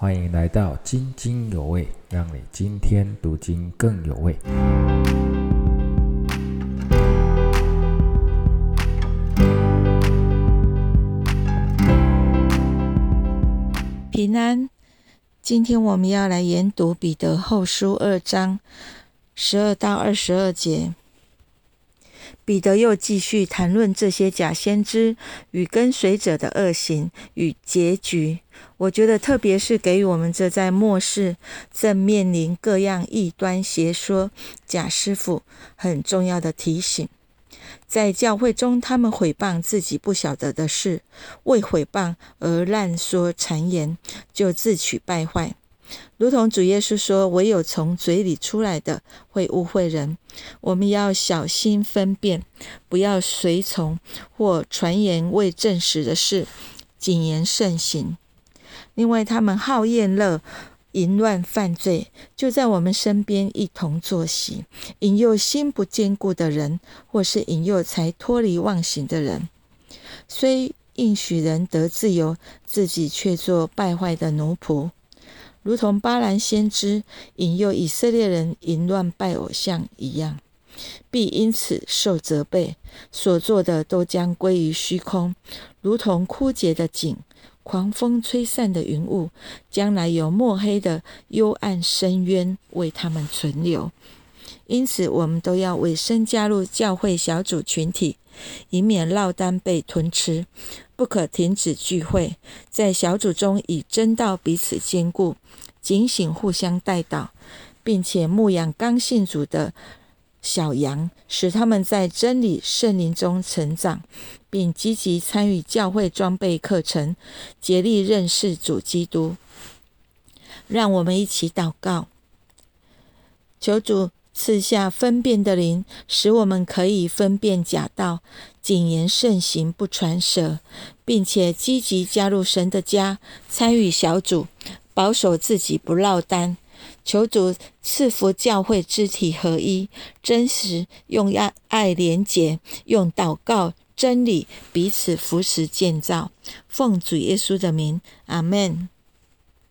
欢迎来到津津有味，让你今天读经更有味。平安，今天我们要来研读彼得后书二章十二到二十二节。彼得又继续谈论这些假先知与跟随者的恶行与结局。我觉得，特别是给予我们这在末世正面临各样异端邪说、假师傅很重要的提醒。在教会中，他们毁谤自己不晓得的事，为毁谤而滥说谗言，就自取败坏。如同主耶稣说：“唯有从嘴里出来的会误会人。”我们要小心分辨，不要随从或传言未证实的事，谨言慎行。另外，他们好厌乐、淫乱、犯罪，就在我们身边一同作息，引诱心不坚固的人，或是引诱才脱离妄行的人。虽应许人得自由，自己却做败坏的奴仆。如同巴兰先知引诱以色列人淫乱拜偶像一样，必因此受责备，所做的都将归于虚空，如同枯竭的井、狂风吹散的云雾，将来有墨黑的幽暗深渊为他们存留。因此，我们都要委身加入教会小组群体，以免落单被吞吃。不可停止聚会，在小组中以真道彼此兼顾，警醒互相带导，并且牧养刚信主的小羊，使他们在真理圣灵中成长，并积极参与教会装备课程，竭力认识主基督。让我们一起祷告，求主。赐下分辨的灵，使我们可以分辨假道，谨言慎行，不传舍，并且积极加入神的家，参与小组，保守自己不落单。求主赐福教会肢体合一，真实用爱爱连结，用祷告真理彼此扶持建造。奉主耶稣的名，阿门。